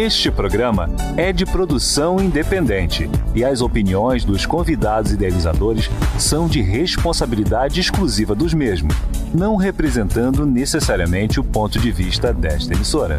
Este programa é de produção independente e as opiniões dos convidados idealizadores são de responsabilidade exclusiva dos mesmos, não representando necessariamente o ponto de vista desta emissora.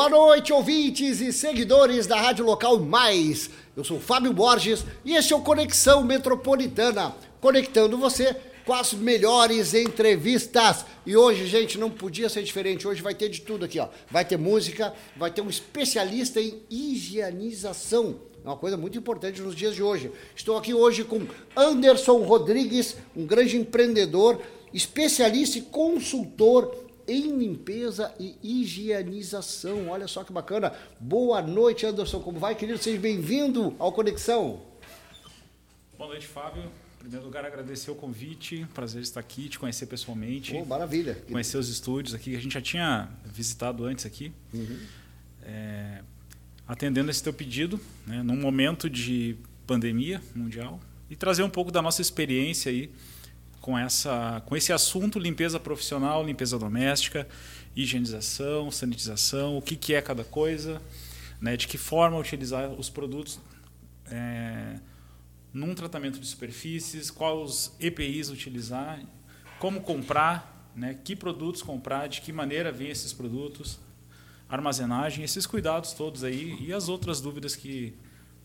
Boa noite, ouvintes e seguidores da Rádio Local Mais. Eu sou Fábio Borges e este é o Conexão Metropolitana, conectando você com as melhores entrevistas. E hoje, gente, não podia ser diferente. Hoje vai ter de tudo aqui, ó. Vai ter música, vai ter um especialista em higienização. É uma coisa muito importante nos dias de hoje. Estou aqui hoje com Anderson Rodrigues, um grande empreendedor, especialista e consultor em limpeza e higienização. Olha só que bacana. Boa noite, Anderson. Como vai, querido? Seja bem-vindo ao Conexão. Boa noite, Fábio. Em primeiro lugar, agradecer o convite. Prazer estar aqui, te conhecer pessoalmente. Oh, maravilha. Conhecer os estúdios aqui, que a gente já tinha visitado antes aqui. Uhum. É, atendendo esse teu pedido, né, num momento de pandemia mundial, e trazer um pouco da nossa experiência aí com, essa, com esse assunto limpeza profissional, limpeza doméstica, higienização, sanitização, o que, que é cada coisa, né, de que forma utilizar os produtos é, num tratamento de superfícies, quais EPIs utilizar, como comprar, né, que produtos comprar, de que maneira vêm esses produtos, armazenagem, esses cuidados todos aí e as outras dúvidas que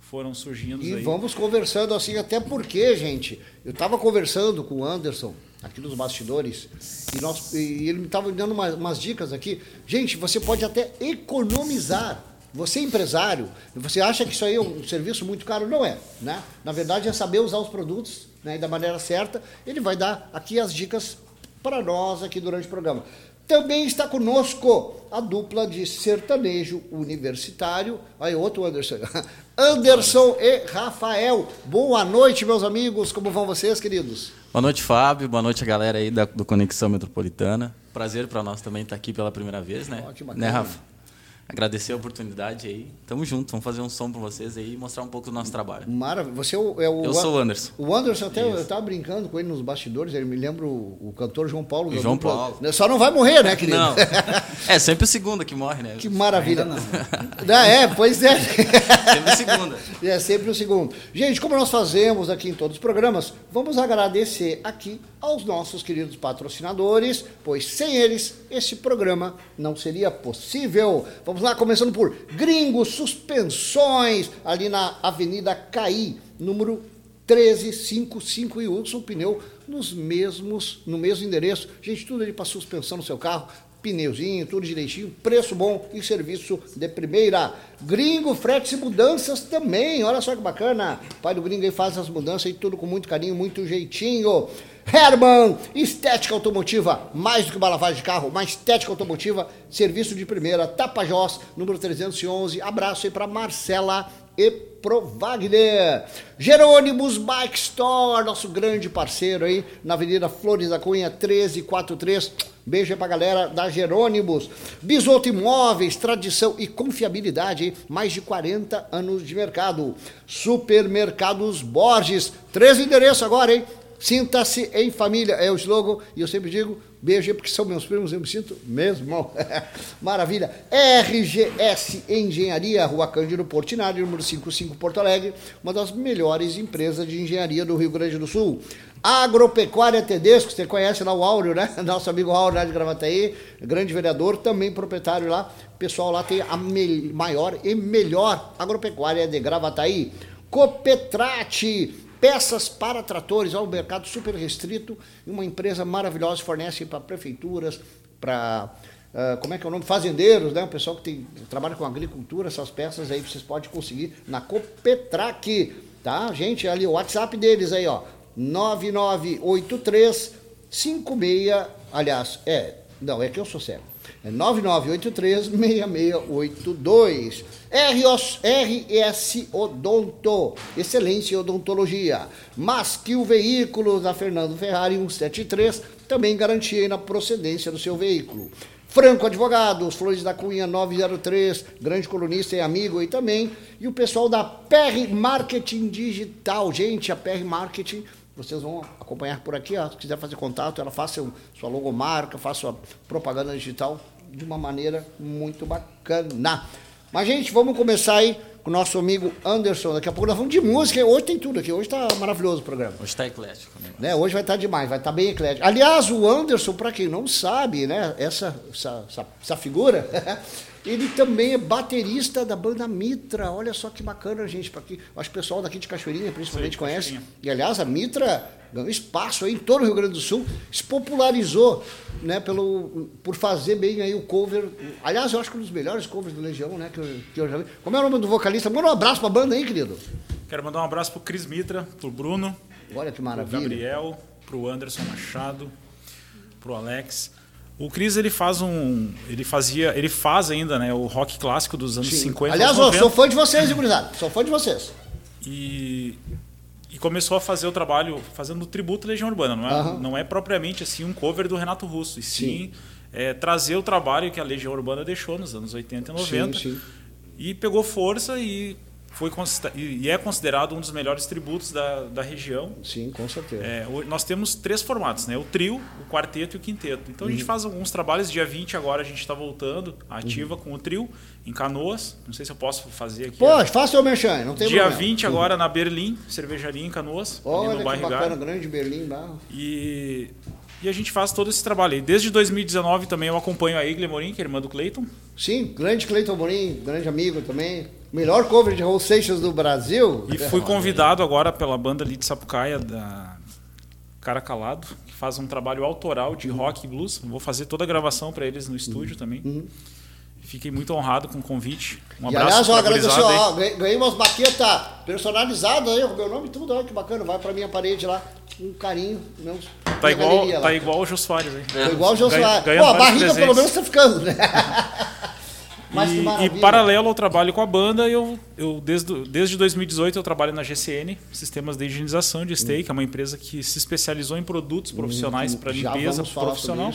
foram surgindo e aí. vamos conversando assim, até porque, gente, eu estava conversando com o Anderson aqui nos bastidores e, nós, e ele me estava dando uma, umas dicas aqui. Gente, você pode até economizar. Você é empresário, você acha que isso aí é um serviço muito caro? Não é, né? Na verdade é saber usar os produtos né, da maneira certa. Ele vai dar aqui as dicas para nós aqui durante o programa. Também está conosco a dupla de sertanejo universitário. Aí, outro Anderson. Anderson e Rafael. Boa noite, meus amigos. Como vão vocês, queridos? Boa noite, Fábio. Boa noite a galera aí da, do Conexão Metropolitana. Prazer para nós também estar aqui pela primeira vez, né? Ótimo, né, Rafa? Agradecer a oportunidade aí. Tamo junto, vamos fazer um som para vocês aí e mostrar um pouco do nosso trabalho. Maravilha. Você é o, é o Eu sou o Anderson. O Anderson até Isso. eu tava brincando com ele nos bastidores, ele me lembra o, o cantor João Paulo. João dupla. Paulo. Só não vai morrer, né, querido? Não. É sempre o segundo que morre, né? Que maravilha. Não. é, pois é. sempre o segundo. É sempre o segundo. Gente, como nós fazemos aqui em todos os programas, vamos agradecer aqui aos nossos queridos patrocinadores, pois sem eles esse programa não seria possível. Vamos lá, começando por Gringo Suspensões, ali na Avenida Caí, número 1355 e Hudson Pneu nos mesmos, no mesmo endereço. Gente, tudo ali para suspensão no seu carro, pneuzinho, tudo direitinho, preço bom e serviço de primeira. Gringo Fretes e Mudanças também, olha só que bacana. Pai do Gringo aí faz as mudanças e tudo com muito carinho, muito jeitinho. Herman, estética automotiva, mais do que uma lavagem de carro, uma estética automotiva, serviço de primeira, Tapajós, número 311. Abraço aí para Marcela e pro Wagner. Jerônimos Bike Store, nosso grande parceiro aí, na Avenida Flores da Cunha, 1343. Beijo aí pra galera da Jerônimos. Bisoto Imóveis, tradição e confiabilidade, mais de 40 anos de mercado. Supermercados Borges, três endereços agora, hein? Sinta-se em família, é o slogan, e eu sempre digo, beijo porque são meus primos, eu me sinto mesmo. Maravilha. RGS Engenharia, Rua Cândido Portinari, número 55, Porto Alegre, uma das melhores empresas de engenharia do Rio Grande do Sul. Agropecuária Tedesco, você conhece lá o Áureo, né? Nosso amigo Áureo lá de Gravataí, grande vereador, também proprietário lá. O pessoal lá tem a maior e melhor agropecuária de Gravataí. Copetrate, peças para tratores, é um mercado super restrito, e uma empresa maravilhosa fornece para prefeituras, para uh, como é que é o nome? Fazendeiros, né? O pessoal que tem, trabalha com agricultura, essas peças aí vocês podem conseguir na Copetrac, tá? Gente, ali o WhatsApp deles aí, ó, 9983 56, aliás, é, não, é que eu sou sério. É 9983-6682. RS Odonto, excelência em odontologia. Masquil Veículos, da Fernando Ferrari 173, também garantia na procedência do seu veículo. Franco Advogados, Flores da Cunha 903, grande colunista e amigo aí também. E o pessoal da PR Marketing Digital. Gente, a PR Marketing, vocês vão acompanhar por aqui, ó, se quiser fazer contato, ela faça sua logomarca, faça sua propaganda digital de uma maneira muito bacana. Mas, gente, vamos começar aí com o nosso amigo Anderson. Daqui a pouco nós vamos de música. Hoje tem tudo aqui. Hoje está maravilhoso o programa. Hoje está eclético. Né? né? Hoje vai estar tá demais, vai estar tá bem eclético. Aliás, o Anderson, para quem não sabe, né, essa, essa, essa, essa figura, ele também é baterista da banda Mitra. Olha só que bacana, gente. Para que acho que o pessoal daqui de Cachoeirinha principalmente Sim, conhece. Cachoeirinha. E aliás, a Mitra ganhou espaço aí em todo o Rio Grande do Sul, se popularizou né, pelo, por fazer bem aí o cover. Aliás, eu acho que um dos melhores covers do Legião, né? Que eu, que eu já vi. Como é o nome do vocalista? Manda um abraço pra banda aí, querido. Quero mandar um abraço pro Cris Mitra, pro Bruno. Olha que maravilha. Pro Gabriel, pro Anderson Machado, pro Alex. O Cris ele faz um, ele fazia, ele faz ainda, né, o rock clássico dos anos Sim. 50. Aliás, eu sou fã de vocês, gurizada. Sou fã de vocês. E e começou a fazer o trabalho fazendo tributo à Legião Urbana. Não é, uhum. não é propriamente assim um cover do Renato Russo, e sim, sim. É, trazer o trabalho que a Legião Urbana deixou nos anos 80 e 90. Sim, sim. E pegou força e foi e é considerado um dos melhores tributos da, da região. Sim, com certeza. É, nós temos três formatos, né? O trio, o quarteto e o quinteto. Então uhum. a gente uhum. faz alguns trabalhos. Dia 20 agora a gente está voltando ativa uhum. com o trio em Canoas. Não sei se eu posso fazer aqui. Pode, faça o merchan, não tem Dia problema. 20 agora uhum. na Berlim, cervejaria em Canoas. Olha que bacana, grande Berlim. Lá. E e a gente faz todo esse trabalho. E desde 2019 também eu acompanho a Igle Morim, que é irmã do Cleiton. Sim, grande Cleiton Morim, grande amigo também. Melhor cover de Raul Seixas do Brasil. E fui convidado agora pela banda ali de Sapucaia, da Cara Calado, que faz um trabalho autoral de uhum. rock e blues. Vou fazer toda a gravação para eles no estúdio uhum. também. Uhum. Fiquei muito honrado com o convite. Um e abraço. Aliás, eu agradeço, ó, ganhei umas baquetas personalizadas aí, o meu nome e tudo, olha que bacana. Vai pra minha parede lá, um carinho. Meus, tá igual, tá igual o Jô Soares aí. É. Tá igual o Jô Soares. Pô, a barriga presentes. pelo menos tá ficando, né? Mas e, e, paralelo ao trabalho com a banda, eu, eu desde, desde 2018 eu trabalho na GCN, Sistemas de Higienização de que é uma empresa que se especializou em produtos hum, profissionais para limpeza profissional.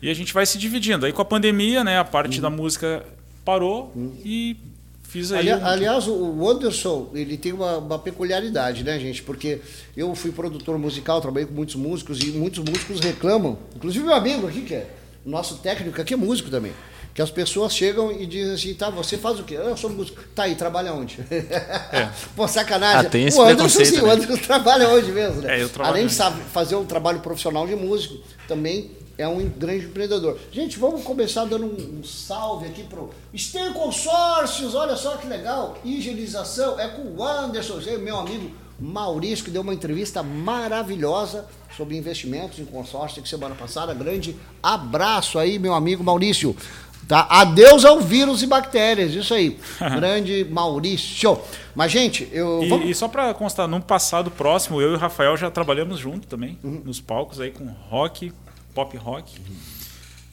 E a gente vai se dividindo. Aí com a pandemia, né, a parte da música parou hum. e fiz aí. Ali, um... Aliás, o Anderson, ele tem uma, uma, peculiaridade, né, gente? Porque eu fui produtor musical, trabalhei com muitos músicos e muitos músicos reclamam. Inclusive meu amigo aqui, que é nosso técnico aqui é músico também que as pessoas chegam e dizem assim, tá, você faz o quê? Eu sou músico. Tá aí, trabalha onde? É. Pô, sacanagem. Ah, tem esse o Anderson, sim, né? o Anderson trabalha onde mesmo, né? É, eu Além de sabe, fazer um trabalho profissional de músico, também é um grande empreendedor. Gente, vamos começar dando um, um salve aqui pro Sten Consórcios, olha só que legal. Higienização é com o Anderson, meu amigo Maurício, que deu uma entrevista maravilhosa sobre investimentos em consórcio que semana passada. Grande abraço aí, meu amigo Maurício. Tá? Adeus ao vírus e bactérias, isso aí. Grande Maurício. Mas, gente, eu. E, vamos... e só para constar, num passado próximo, eu e o Rafael já trabalhamos junto também, uhum. nos palcos aí com rock, pop rock. Uhum.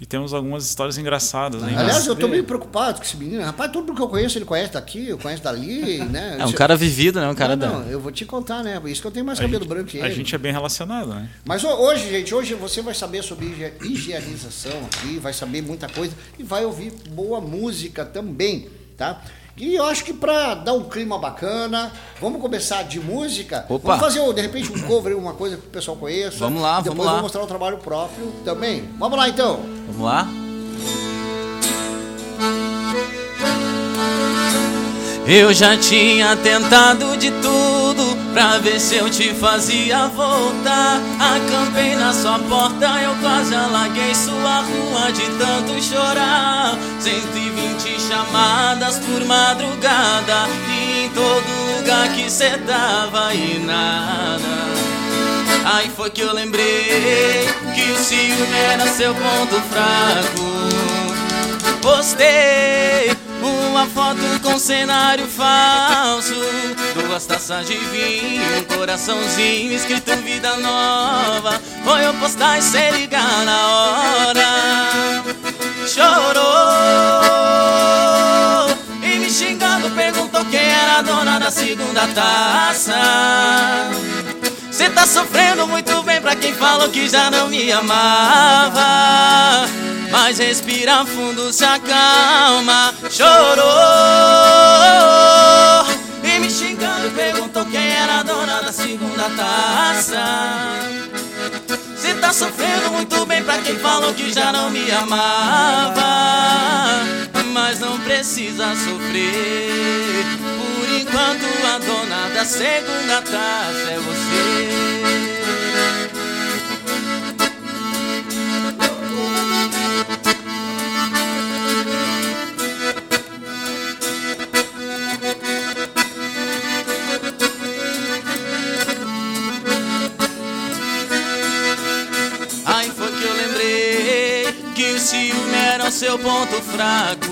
E temos algumas histórias engraçadas. Hein? Aliás, eu estou meio preocupado com esse menino. Rapaz, tudo que eu conheço, ele conhece daqui, eu conheço dali, né? É um cara vivido, né? Um cara não, não, eu vou te contar, né? Por isso que eu tenho mais cabelo gente, branco que ele. A gente é bem relacionado, né? Mas hoje, gente, hoje você vai saber sobre higienização aqui, vai saber muita coisa e vai ouvir boa música também, tá? E eu acho que para dar um clima bacana, vamos começar de música. Opa. Vamos fazer, de repente, um cover, uma coisa que o pessoal conheça. Vamos lá, Depois vamos lá. vamos mostrar o trabalho próprio também. Vamos lá, então. Vamos lá. Eu já tinha tentado de tudo pra ver se eu te fazia voltar. Acampei na sua porta, eu quase alaguei sua rua de tanto chorar. 120 chamadas por madrugada e em todo lugar que cê tava e nada. Aí foi que eu lembrei que o ciúme era seu ponto fraco. Postei uma foto com cenário falso. Duas taças de vinho, um coraçãozinho escrito vida nova. Foi eu postar e cê ligar na hora. Chorou. E me xingando perguntou quem era a dona da segunda taça. Cê tá sofrendo muito bem pra quem falou que já não me amava mas respira fundo, se acalma. Chorou e me xingando, perguntou quem era a dona da segunda taça. Cê tá sofrendo muito bem pra quem falou que já não me amava. Mas não precisa sofrer. Por enquanto a dona da segunda taça é você. Seu ponto fraco.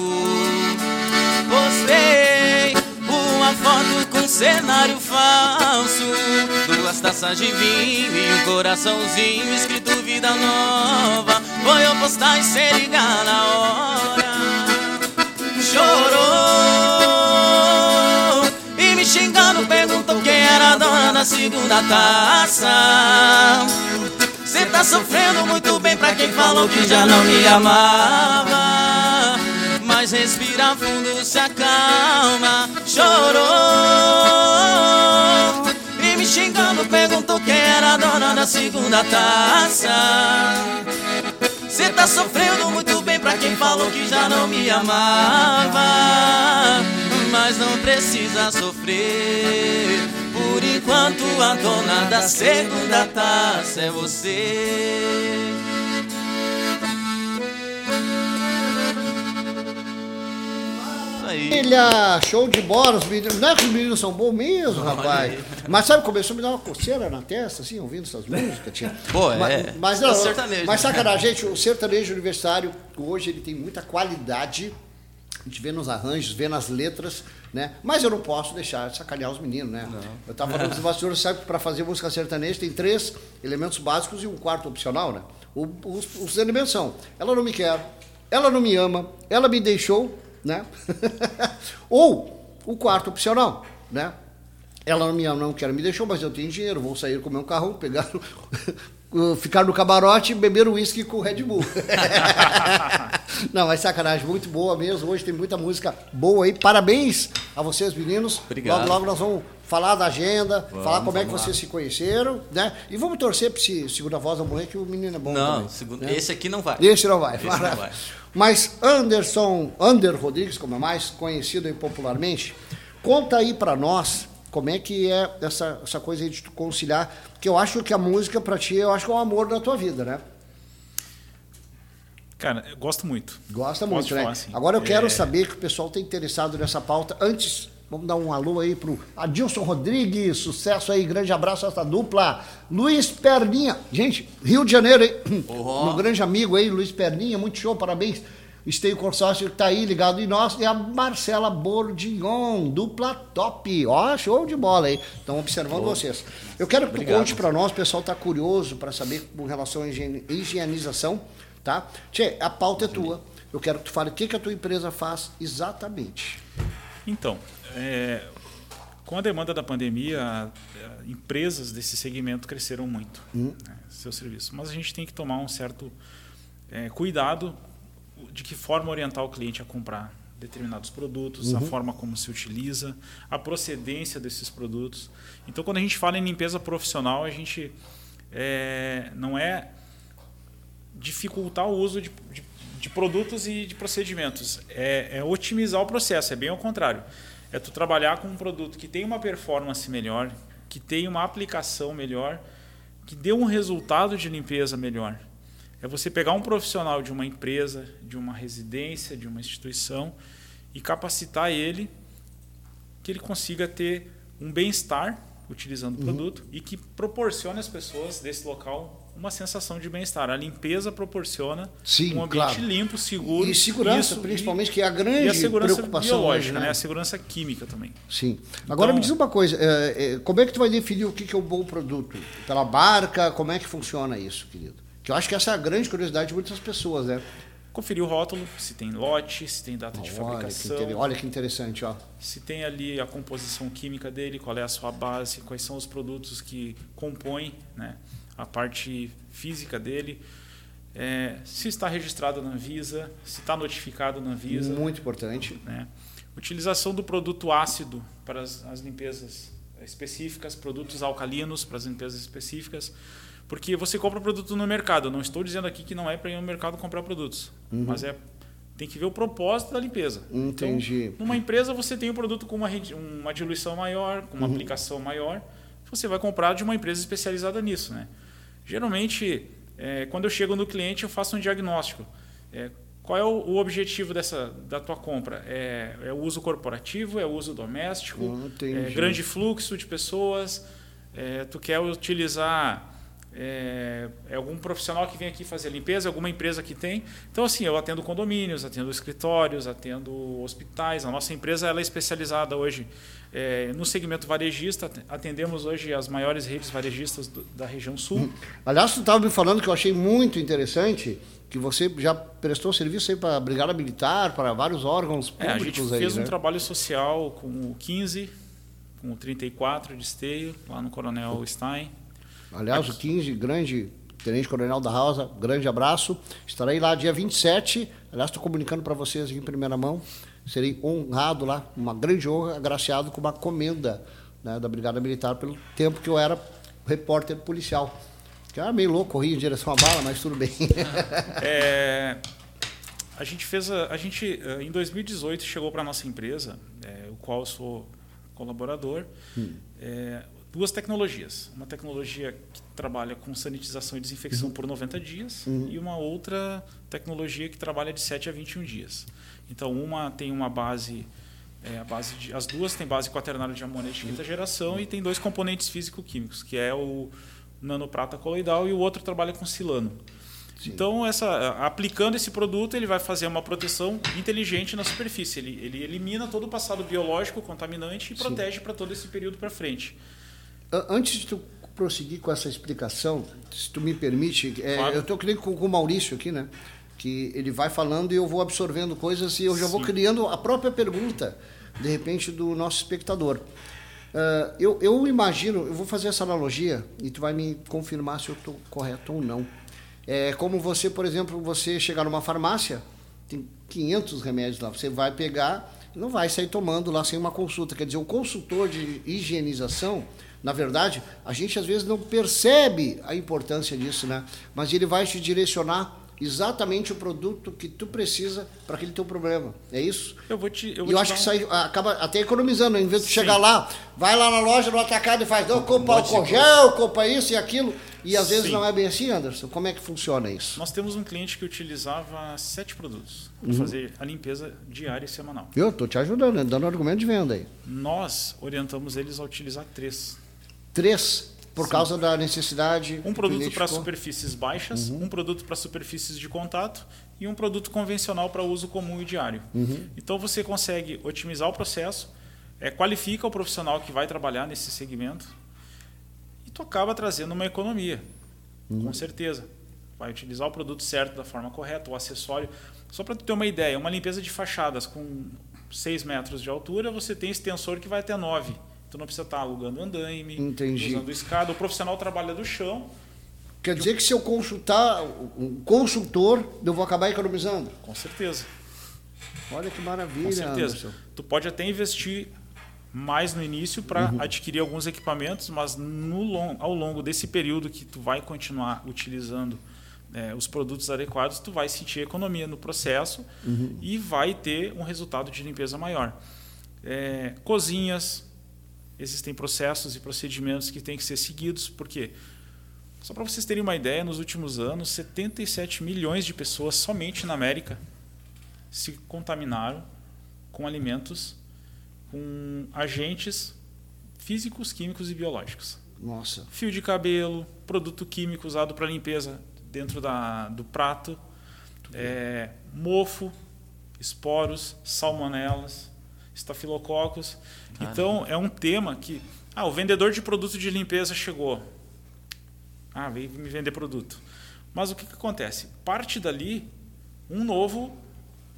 Postei uma foto com cenário falso, duas taças de vinho e um coraçãozinho escrito vida nova. Foi eu postar e se ligar na hora. Chorou e me xingando perguntou quem era a dona da segunda taça. Cê tá sofrendo muito pra quem falou que já não me amava. Mas respira fundo, se acalma. Chorou e me xingando perguntou quem era a dona da segunda taça. Cê tá sofrendo muito bem pra quem falou que já não me amava. Mas não precisa sofrer por enquanto a dona da segunda taça é você. Ilha, show de bola, os meninos. Não é que os meninos são bons mesmo, rapaz. Mas sabe, começou a me dar uma coceira na testa, assim, ouvindo essas músicas. Tinha. Pô, mas, é. Mas, não, É sertanejo. mas sacanagem, gente, o sertanejo universitário, hoje ele tem muita qualidade. A gente vê nos arranjos, vê nas letras, né? Mas eu não posso deixar de sacanear os meninos, né? Eu estava falando dos bastidores, sabe que para fazer música sertaneja tem três elementos básicos e um quarto opcional, né? O- os, os elementos são: ela não me quer, ela não me ama, ela me deixou, né? Ou o quarto opcional, né? Ela não me ama, não quer, me deixou, mas eu tenho dinheiro, vou sair comer um carrão, pegar, ficar no camarote e beber uísque com Red Bull. não, mas sacanagem, muito boa mesmo. Hoje tem muita música boa aí. Parabéns a vocês, meninos. Obrigado. Logo, logo nós vamos falar da agenda, falar como é que vamos lá. vocês se conheceram, né? E vamos torcer para esse segunda voz da mulher, que o menino é bom Não, também, segundo, né? esse aqui não vai. Esse não vai. Esse não vai. Mas Anderson, Ander Rodrigues, como é mais conhecido popularmente, conta aí pra nós como é que é essa, essa coisa aí de tu conciliar, porque eu acho que a música pra ti, eu acho que é o amor da tua vida, né? Cara, eu gosto muito. Gosta muito, né? assim? Agora eu quero É. saber que o pessoal está interessado nessa pauta. Antes, vamos dar um alô aí pro Adilson Rodrigues, sucesso aí, grande abraço a essa dupla. Luiz Perninha, gente, Rio de Janeiro, hein? Ó. Meu grande amigo aí, Luiz Perninha, muito show, parabéns. Esteio Consórcio que está aí ligado em nós. E a Marcela Bordignon, dupla top. Ó, show de bola aí. Estão observando vocês. Eu quero que tu Obrigado. conte para nós, o pessoal está curioso para saber com relação à higienização, tá? Tchê, a pauta é tua. Eu quero que tu fale o que, que a tua empresa faz exatamente. Então, é, com a demanda da pandemia, empresas desse segmento cresceram muito, né, seu serviço. Mas a gente tem que tomar um certo é, cuidado de que forma orientar o cliente a comprar determinados produtos, a forma como se utiliza, a procedência desses produtos. Então, quando a gente fala em limpeza profissional, a gente é, não é dificultar o uso de, de, de produtos e de procedimentos. É, é otimizar o processo, é bem ao contrário. É tu trabalhar com um produto que tem uma performance melhor, que tem uma aplicação melhor, que dê um resultado de limpeza melhor. É você pegar um profissional de uma empresa, de uma residência, de uma instituição e capacitar ele que ele consiga ter um bem-estar utilizando Uhum. o produto e que proporcione às pessoas desse local uma sensação de bem-estar. A limpeza proporciona Sim, um ambiente claro. limpo, seguro. E segurança, Isso, principalmente, e- que é a grande e a segurança preocupação biológica, hoje, né? A segurança química também. Sim. Agora Então- me diz uma coisa, é, é, como é que tu vai definir o que, que é um bom produto? Pela marca, como é que funciona isso, querido? Que eu acho que essa é a grande curiosidade de muitas pessoas, né? Conferir o rótulo, se tem lote, se tem data de Olha que, fabricação, inter- olha que interessante, ó. se tem ali a composição química dele, qual é a sua base, quais são os produtos que compõem né, a parte física dele. é, se está registrado na Anvisa, se está notificado na Anvisa. Muito importante. Né? Utilização do produto ácido para as, as limpezas específicas, produtos alcalinos para as limpezas específicas, porque você compra produto no mercado. não estou dizendo aqui que não é para ir no mercado comprar produtos, uhum. mas é tem que ver o propósito da limpeza. Entendi. Então, numa empresa você tem um produto com uma, uma diluição maior, com uma uhum. aplicação maior, você vai comprar de uma empresa especializada nisso, né? Geralmente, é, quando eu chego no cliente, eu faço um diagnóstico. É, qual é o, o, objetivo dessa, da tua compra? É, é, o uso corporativo? É o uso doméstico? Hum, é grande fluxo de pessoas? É, tu quer utilizar é, é, algum profissional que vem aqui fazer limpeza, alguma empresa que tem. Então, assim, eu atendo condomínios, atendo escritórios, atendo hospitais. A nossa empresa ela é especializada hoje é, no segmento varejista. Atendemos hoje as maiores redes varejistas do, da região sul. Hum. Aliás, tu estava me falando que eu achei muito interessante que você já prestou serviço para a Brigada Militar, para vários órgãos públicos. É, a gente aí, fez né? um trabalho social com o 15, com o 34 de esteio, lá no Coronel Stein. Aliás, o 15, grande Tenente Coronel da Rosa, grande abraço. Estarei lá dia 27. Aliás, estou comunicando para vocês aqui em primeira mão. Serei honrado lá, uma grande honra, agraciado com uma comenda né, da Brigada Militar pelo tempo que eu era repórter policial. Que era meio louco, corria em direção à bala, mas tudo bem. é, a gente fez, a, a, gente eh, em 2018 chegou para nossa empresa, é, o qual eu sou colaborador, hum. é, duas tecnologias. Uma tecnologia que trabalha com sanitização e desinfecção uhum. por 90 dias uhum. e uma outra tecnologia que trabalha de 7 a 21 dias. Então, uma tem uma base é, a base de, as duas têm base quaternária de amônia de quinta geração e tem dois componentes físico-químicos, que é o nanoprata coloidal e o outro trabalha com silano. Sim. Então, essa, aplicando esse produto, ele vai fazer uma proteção inteligente na superfície. Ele, ele elimina todo o passado biológico contaminante e Sim. protege para todo esse período para frente. Antes de tu prosseguir com essa explicação, se tu me permite, é, claro. eu estou criando com, com o Maurício aqui, né? Que ele vai falando e eu vou absorvendo coisas e eu já Sim. vou criando a própria pergunta, de repente, do nosso espectador. Uh, eu, eu, imagino, eu vou fazer essa analogia e tu vai me confirmar se eu estou correto ou não. É como você, por exemplo, você chegar numa farmácia, tem 500 remédios lá, você vai pegar, não vai sair tomando lá sem uma consulta. Quer dizer, o consultor de higienização, na verdade, a gente às vezes não percebe a importância disso, né? Mas ele vai te direcionar exatamente o produto que tu precisa para aquele teu problema. É isso? Eu vou te. Eu, vou eu te acho que isso aí acaba até economizando. Em vez de Sim. chegar lá, vai lá na loja, no atacado e faz, não, compra álcool gel, compra isso e aquilo. E às Sim. vezes não é bem assim, Anderson. Como é que funciona isso? Nós temos um cliente que utilizava sete produtos para uhum. fazer a limpeza diária e semanal. Eu estou te ajudando, dando argumento de venda aí. Nós orientamos eles a utilizar três. Três? Por Sim. causa da necessidade. Um produto para superfícies baixas, uhum. um produto para superfícies de contato e um produto convencional para uso comum e diário. Uhum. Então você consegue otimizar o processo, é, qualifica o profissional que vai trabalhar nesse segmento e tu acaba trazendo uma economia, uhum. com certeza. Vai utilizar o produto certo da forma correta, o acessório. Só para tu ter uma ideia, uma limpeza de fachadas com 6 metros de altura, você tem extensor que vai até 9 Tu não precisa estar alugando andaime, Entendi. usando escada. O profissional trabalha do chão. Quer dizer que se eu consultar um consultor, eu vou acabar economizando? Com certeza. Olha que maravilha. Com certeza. Anderson. Tu pode até investir mais no início para uhum. adquirir alguns equipamentos, mas no long, ao longo desse período que tu vai continuar utilizando é, os produtos adequados, tu vai sentir economia no processo uhum. e vai ter um resultado de limpeza maior. É, cozinhas, existem processos e procedimentos que têm que ser seguidos, porque só para vocês terem uma ideia, nos últimos anos, 77 milhões de pessoas somente na América se contaminaram com alimentos com agentes físicos, químicos e biológicos. Nossa. Fio de cabelo, produto químico usado para limpeza dentro da, do prato, é, mofo, esporos, salmonelas, estafilococos. Então, é um tema que. Ah, o vendedor de produto de limpeza chegou. Ah, veio me vender produto. Mas o que, que acontece? Parte dali um novo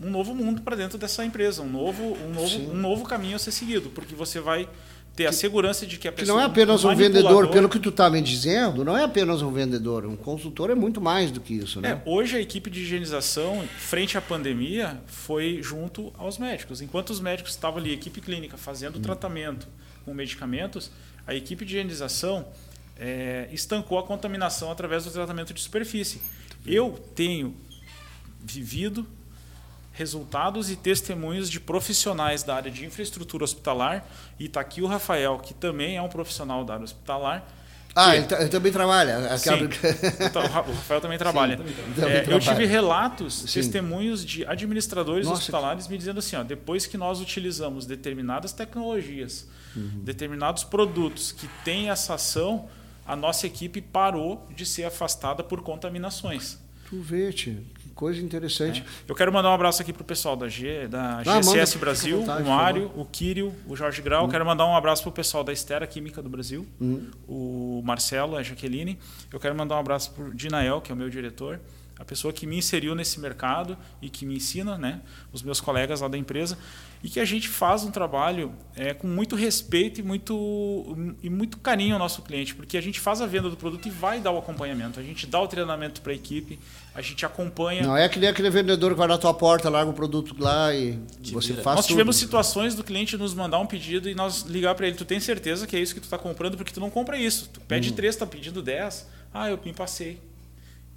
um novo mundo para dentro dessa empresa, um novo, um, novo, um novo caminho a ser seguido, porque você vai ter a segurança de que a Que pessoa. não é apenas um vendedor, pelo que tu está me dizendo, não é apenas um vendedor. Um consultor é muito mais do que isso, né? É, hoje a equipe de higienização, frente à pandemia, foi junto aos médicos. Enquanto os médicos estavam ali, equipe clínica, fazendo o tratamento com medicamentos, a equipe de higienização é, estancou a contaminação através do tratamento de superfície. Eu tenho vivido resultados e testemunhos de profissionais da área de infraestrutura hospitalar, e está aqui o Rafael, que também é um profissional da área hospitalar, Ah, que- ele, ele também trabalha. Sim. Então, o Ra- o Rafael também trabalha. também É, eu tive relatos, Sim. testemunhos de administradores Nossa, hospitalares me dizendo assim: ó, depois que nós utilizamos determinadas tecnologias, Uhum. determinados produtos que têm essa ação, a nossa equipe parou de ser afastada por contaminações. Tu vê, tio, que coisa interessante. Eu quero mandar um abraço aqui pro pessoal da, G, da Ah, manda, fica à Brasil, vontade, o Mário, o Kírio, o Jorge Grau. Quero mandar um abraço pro pessoal da Estera Química do Brasil, Uhum. o Marcelo, a Jaqueline. Eu quero mandar um abraço pro Dinael, que é o meu diretor, a pessoa que me inseriu nesse mercado e que me ensina, né, os meus colegas lá da empresa, e que a gente faz um trabalho é, com muito respeito e muito, e muito carinho ao nosso cliente, porque a gente faz a venda do produto e vai dar o acompanhamento, a gente dá o treinamento para a equipe, a gente acompanha. Não é que nem aquele vendedor que vai na tua porta, larga o produto lá e você vira. faz nós tudo. tivemos situações do cliente nos mandar um pedido e nós ligar para ele, tu tem certeza que é isso que tu está comprando porque tu não compra isso. Tu pede Uhum. três, tá pedindo 10. Ah, eu me passei.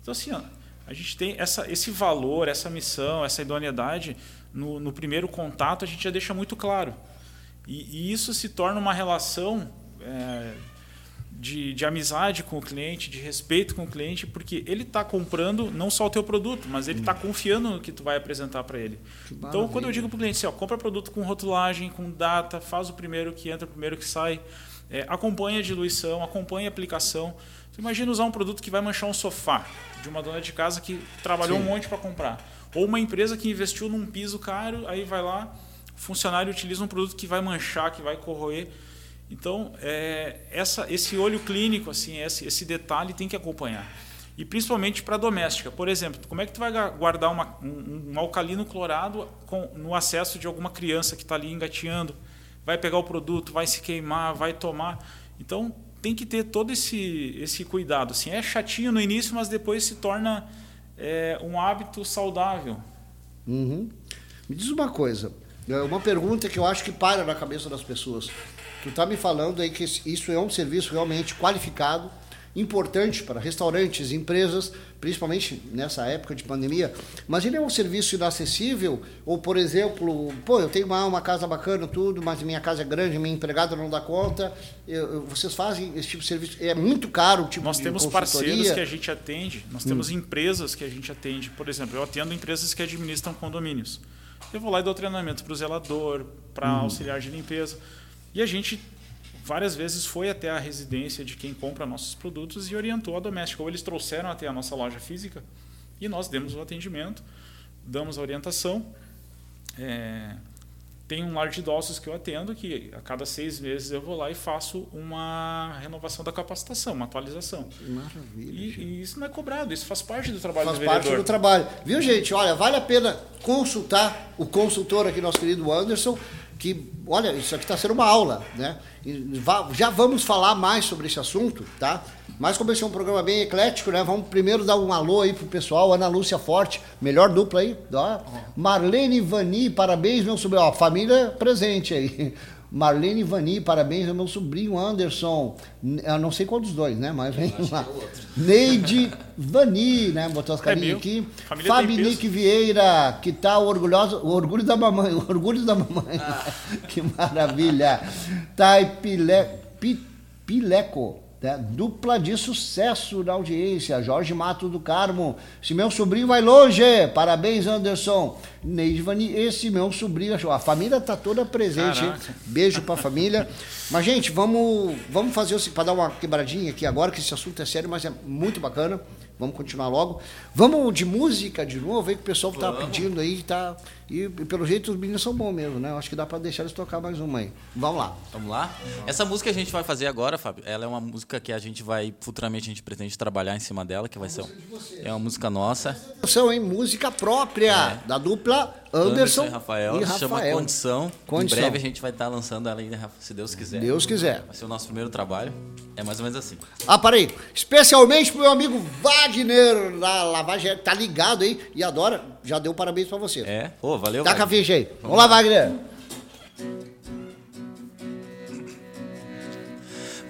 Então assim, ó, a gente tem essa, esse valor, essa missão, essa idoneidade no, no primeiro contato a gente já deixa muito claro. E, e isso se torna uma relação é, de, de amizade com o cliente, de respeito com o cliente, porque ele está comprando não só o teu produto, mas ele está confiando no que tu vai apresentar para ele. Então, quando eu digo para o cliente, assim, ó, compra produto com rotulagem, com data, faz o primeiro que entra, o primeiro que sai, é, acompanha a diluição, acompanha a aplicação. Tu imagina usar um produto que vai manchar um sofá de uma dona de casa que trabalhou Sim. um monte para comprar. Ou uma empresa que investiu num piso caro, aí vai lá, o funcionário utiliza um produto que vai manchar, que vai corroer. Então, é, essa, esse olho clínico, assim, esse, esse detalhe tem que acompanhar. E principalmente para doméstica. Por exemplo, como é que tu vai guardar uma- um, um alcalino clorado com- no acesso de alguma criança que está ali engateando? Vai pegar o produto, vai se queimar, vai tomar. Então, tem que ter todo esse, esse cuidado. Assim, é chatinho no início, mas depois se torna é, um hábito saudável. Uhum. Me diz uma coisa, é uma pergunta que eu acho que para na cabeça das pessoas. Tu está me falando aí que isso é um serviço realmente qualificado, importante para restaurantes, empresas, principalmente nessa época de pandemia, mas ele é um serviço inacessível? Ou, por exemplo, pô, eu tenho uma, uma casa bacana, tudo, mas minha casa é grande, minha empregada não dá conta. Eu- eu- vocês fazem esse tipo de serviço? É muito caro o tipo Nós de temos parceiros que a gente atende, nós temos empresas que a gente atende. Por exemplo, eu atendo empresas que administram condomínios. Eu vou lá e dou treinamento para o zelador, para auxiliar de limpeza. E a gente várias vezes foi até a residência de quem compra nossos produtos e orientou a doméstica. Ou eles trouxeram até a nossa loja física e nós demos o atendimento, damos a orientação. É, tem um lar de idosos que eu atendo que a cada seis meses eu vou lá e faço uma renovação da capacitação, uma atualização. Maravilha. E, e isso não é cobrado, isso faz parte do trabalho Faz do parte vereador. do trabalho. Viu, gente? Olha, vale a pena consultar o consultor aqui, nosso querido Anderson, que, olha, isso aqui está sendo uma aula, né? Já vamos falar mais sobre esse assunto, tá? Mas como esse é um programa bem eclético, né? Vamos primeiro dar um alô aí pro pessoal, Ana Lúcia Forte, melhor dupla aí, ó. Marlene Vani, parabéns, meu sobrinho, ó, família presente aí. Marlene Vani, parabéns ao meu sobrinho Anderson. Eu não sei qual dos dois, né? Mas vem lá. Neide Vani, né? Botou as carinhas meu. aqui. Família. Fabinique Vieira, que tá orgulhosa, o orgulho da mamãe, o orgulho da mamãe. que maravilha. Taipile, Pi- Pileco, né? dupla de sucesso na audiência. Jorge Mato do Carmo, esse meu sobrinho vai longe. Parabéns, Anderson. Neide Vani, esse meu sobrinho, a família tá toda presente. Beijo pra família. Mas, gente, vamos, vamos fazer para dar uma quebradinha aqui agora, que esse assunto é sério, mas é muito bacana. Vamos continuar logo. Vamos de música de novo, aí que o pessoal tá pedindo aí, tá. E, pelo jeito os meninos são bons mesmo, né? Eu acho que dá para deixar eles tocar mais uma aí. Vamos lá. Vamos lá? Essa música que a gente vai fazer agora, Fábio, ela é uma música que a gente vai, futuramente, a gente pretende trabalhar em cima dela, que vai ser. um- É uma música nossa. São, hein? Música própria da dupla Anderson, e Rafael. e Se chama Rafael. Condição. Condição. Em breve a gente vai estar lançando ela ainda, se Deus quiser. Deus quiser. Vai ser o nosso primeiro trabalho. É mais ou menos assim. Ah, parei. Especialmente pro meu amigo Wagner da Lavagem, tá ligado aí e adora. Já deu parabéns pra você. É? Pô, valeu. Taca a Wagner. ficha aí. Vamos lá, Wagner.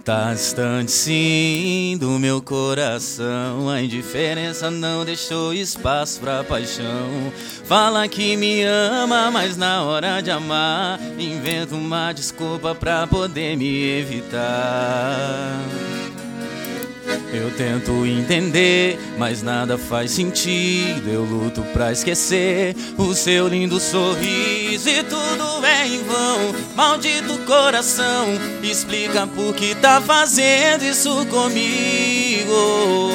Tá distante sim do meu coração. A indiferença não deixou espaço pra paixão. Fala que me ama, mas na hora de amar Inventa uma desculpa pra poder me evitar eu tento entender, mas nada faz sentido. Eu luto pra esquecer o seu lindo sorriso e tudo é em vão. Maldito coração, explica por que tá fazendo isso comigo.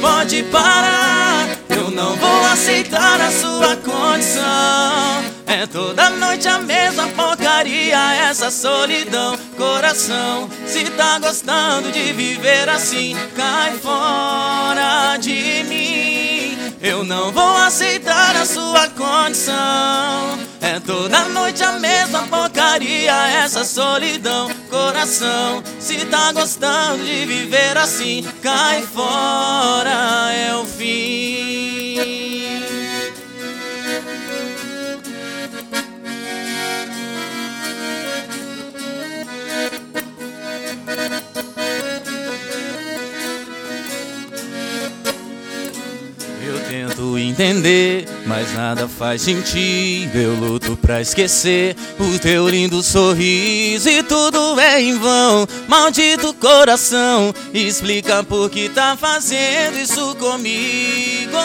Pode parar, eu não vou aceitar a sua condição. É toda noite a mesma porcaria, essa solidão. Coração, se tá gostando de viver assim, cai fora de mim. Eu não vou aceitar a sua condição. É toda noite a mesma porcaria, essa solidão. Coração, se tá gostando de viver assim, cai fora, entender, mas nada faz sentido. Eu luto pra esquecer o teu lindo sorriso e tudo é em vão. Maldito coração, explica por que tá fazendo isso comigo.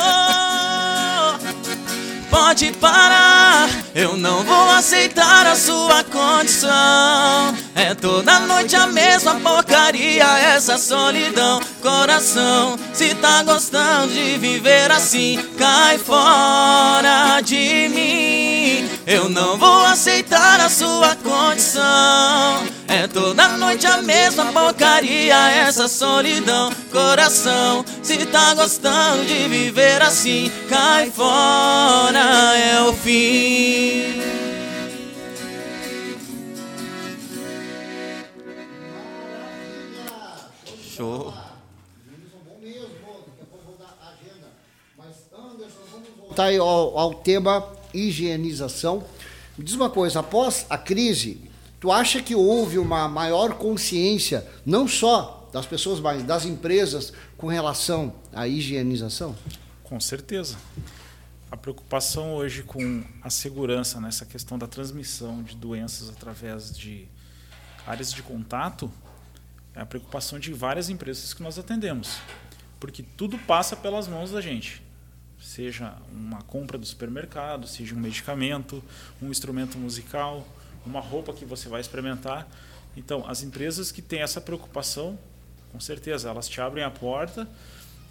Pode parar, eu não vou aceitar a sua condição. É toda noite a mesma porcaria, essa solidão. Coração, se tá gostando de viver assim, cai fora de mim. Eu não vou aceitar a sua condição. É toda noite a mesma porcaria, essa solidão. Coração, se tá gostando de viver assim, cai fora, é o fim. Show. Aí ao, ao tema higienização. Me diz uma coisa, após a crise, tu acha que houve uma maior consciência, não só das pessoas, mas das empresas, com relação à higienização? Com certeza. A preocupação hoje com a segurança nessa questão da transmissão de doenças através de áreas de contato é a preocupação de várias empresas que nós atendemos. Porque tudo passa pelas mãos da gente. Seja uma compra do supermercado, seja um medicamento, um instrumento musical, uma roupa que você vai experimentar. Então, as empresas que têm essa preocupação, com certeza, elas te abrem a porta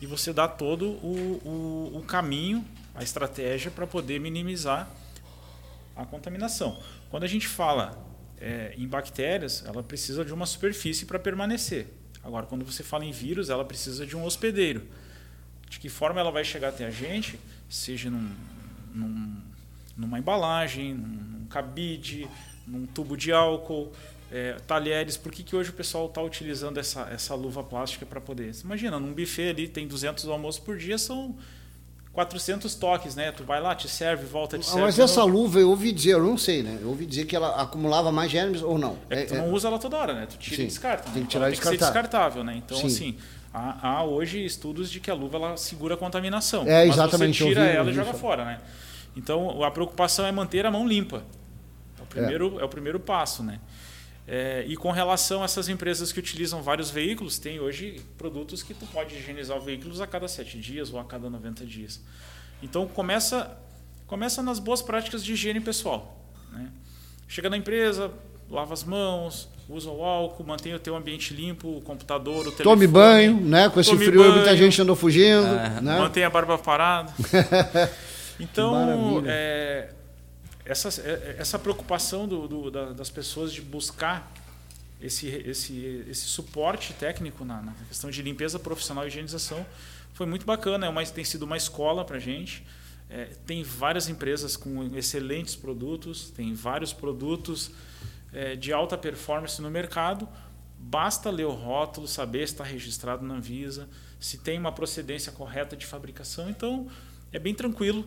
e você dá todo o, o, o caminho, a estratégia para poder minimizar a contaminação. Quando a gente fala é, em bactérias, ela precisa de uma superfície para permanecer. Agora, quando você fala em vírus, ela precisa de um hospedeiro. De que forma ela vai chegar até a gente, seja num, num, numa embalagem, num, num cabide, num tubo de álcool, é, talheres. Por que, que hoje o pessoal está utilizando essa, essa luva plástica para poder? Você imagina, num buffet ali tem 200 almoços por dia, são 400 toques, né? Tu vai lá, te serve, volta, te Ah, serve. mas essa novo. luva eu ouvi dizer, eu não sei, né? Eu ouvi dizer que ela acumulava mais germes ou não. É que tu É- não usa ela toda hora, né? Tu tira Sim, e descarta. tem né? que tirar e tem que ser descartar. descartável, né? Então, Sim. assim, há, há hoje estudos de que a luva ela segura a contaminação. É, mas exatamente, você eu tira vi, eu ela e joga fora, né? Então, a preocupação é manter a mão limpa. É o primeiro, é. o primeiro passo, né? É, e com relação a essas empresas que utilizam vários veículos, tem hoje produtos que tu pode higienizar veículos a cada sete dias ou a cada 90 dias. Então começa, começa nas boas práticas de higiene pessoal. Né? Chega na empresa, lava as mãos, usa o álcool, mantém o teu ambiente limpo, o computador, o telefone. Tome banho, né? Com esse Tome frio aí, muita banho. gente andou fugindo. É, né? Mantém a barba parada. Então, é, essa, é- essa preocupação do- do- da- das pessoas de buscar esse, esse, esse suporte técnico na, na questão de limpeza profissional e higienização foi muito bacana. É uma, tem sido uma escola para a gente. É, tem várias empresas com excelentes produtos, tem vários produtos de alta performance no mercado. Basta ler o rótulo, saber se está registrado na Anvisa, se tem uma procedência correta de fabricação. Então, é bem tranquilo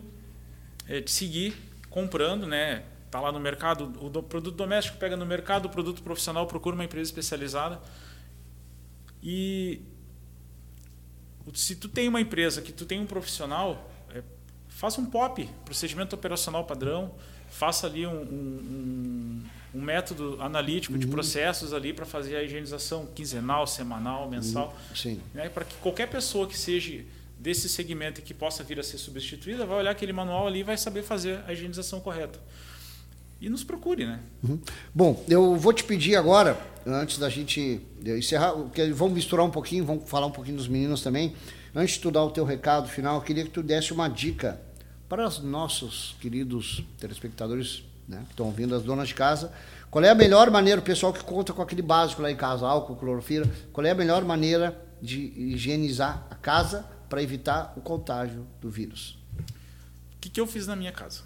é, de seguir comprando, né? Está lá no mercado, o produto doméstico pega no mercado, o produto profissional procura uma empresa especializada. E se tu tem uma empresa que tu tem um profissional, é, faça um POP, procedimento operacional padrão, faça ali um, um, um método analítico uhum. de processos ali para fazer a higienização quinzenal, semanal, mensal. Uhum. Né, para que qualquer pessoa que seja desse segmento e que possa vir a ser substituída, vai olhar aquele manual ali e vai saber fazer a higienização correta. E nos procure, né? Uhum. Bom, eu vou te pedir agora, antes da gente encerrar, vamos misturar um pouquinho, vamos falar um pouquinho dos meninos também. Antes de tu dar o teu recado final, eu queria que tu desse uma dica para os nossos queridos telespectadores né, que estão ouvindo, as donas de casa. Qual é a melhor maneira, o pessoal que conta com aquele básico lá em casa, álcool, clorofila, qual é a melhor maneira de higienizar a casa para evitar o contágio do vírus. O que, que eu fiz na minha casa?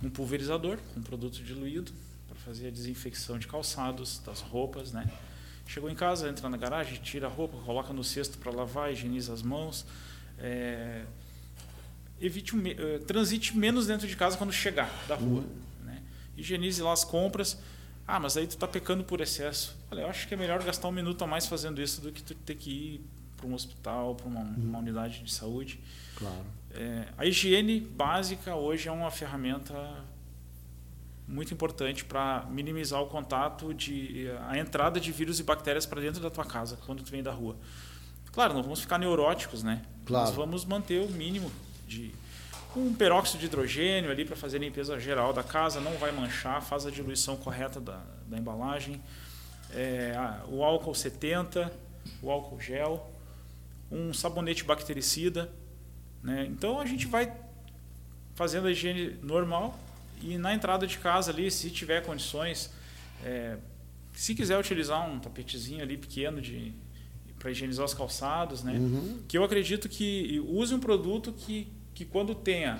Um pulverizador com produto diluído para fazer a desinfecção de calçados, das roupas, né? Chegou em casa, entra na garagem, tira a roupa, coloca no cesto para lavar, higieniza as mãos. É, evite uh, transite menos dentro de casa quando chegar da rua. Uhum. Né? Higienize lá as compras. Ah, mas aí tu está pecando por excesso. Olha, eu acho que é melhor gastar um minuto a mais fazendo isso do que tu ter que ir para um hospital, para uma, uhum. uma, unidade de saúde. Claro. É, a higiene básica hoje é uma ferramenta muito importante para minimizar o contato de a entrada de vírus e bactérias para dentro da tua casa quando tu vem da rua. Claro, não vamos ficar neuróticos, né? Claro. Nós vamos manter o mínimo de um peróxido de hidrogênio ali para fazer a limpeza geral da casa, não vai manchar, faz a diluição correta da, da embalagem. É, o álcool 70, o álcool gel, um sabonete bactericida. Né? Então a gente vai fazendo a higiene normal e na entrada de casa ali, se tiver condições, é, se quiser utilizar um tapetezinho ali pequeno de para higienizar os calçados, né? Uhum. Que eu acredito que use um produto que, que quando tenha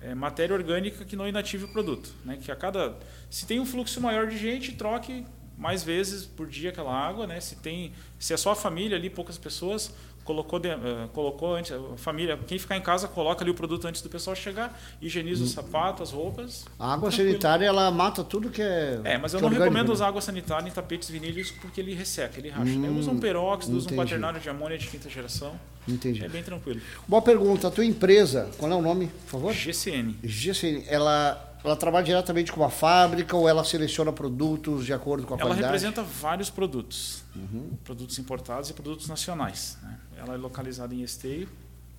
é, matéria orgânica que não inative o produto, né? Que a cada se tem um fluxo maior de gente, troque mais vezes por dia aquela água, né? Se tem se é só a família ali, poucas pessoas, colocou, de, uh, colocou antes, a família, quem ficar em casa coloca ali o produto antes do pessoal chegar, higieniza os hum. sapatos, as roupas. A água tranquilo. sanitária ela mata tudo que é. É, mas eu não recomendo né? usar água sanitária em tapetes vinílicos porque ele resseca, ele racha. Hum, usa um peróxido, usa um quaternário de amônia de quinta geração. Entendi. É bem tranquilo. Boa pergunta. A tua empresa, qual é o nome, por favor? GCN. GCN. Ela ela trabalha diretamente com a fábrica ou ela seleciona produtos de acordo com a ela qualidade? Ela representa vários produtos, uhum. produtos importados e produtos nacionais. Né? Ela é localizada em Esteio,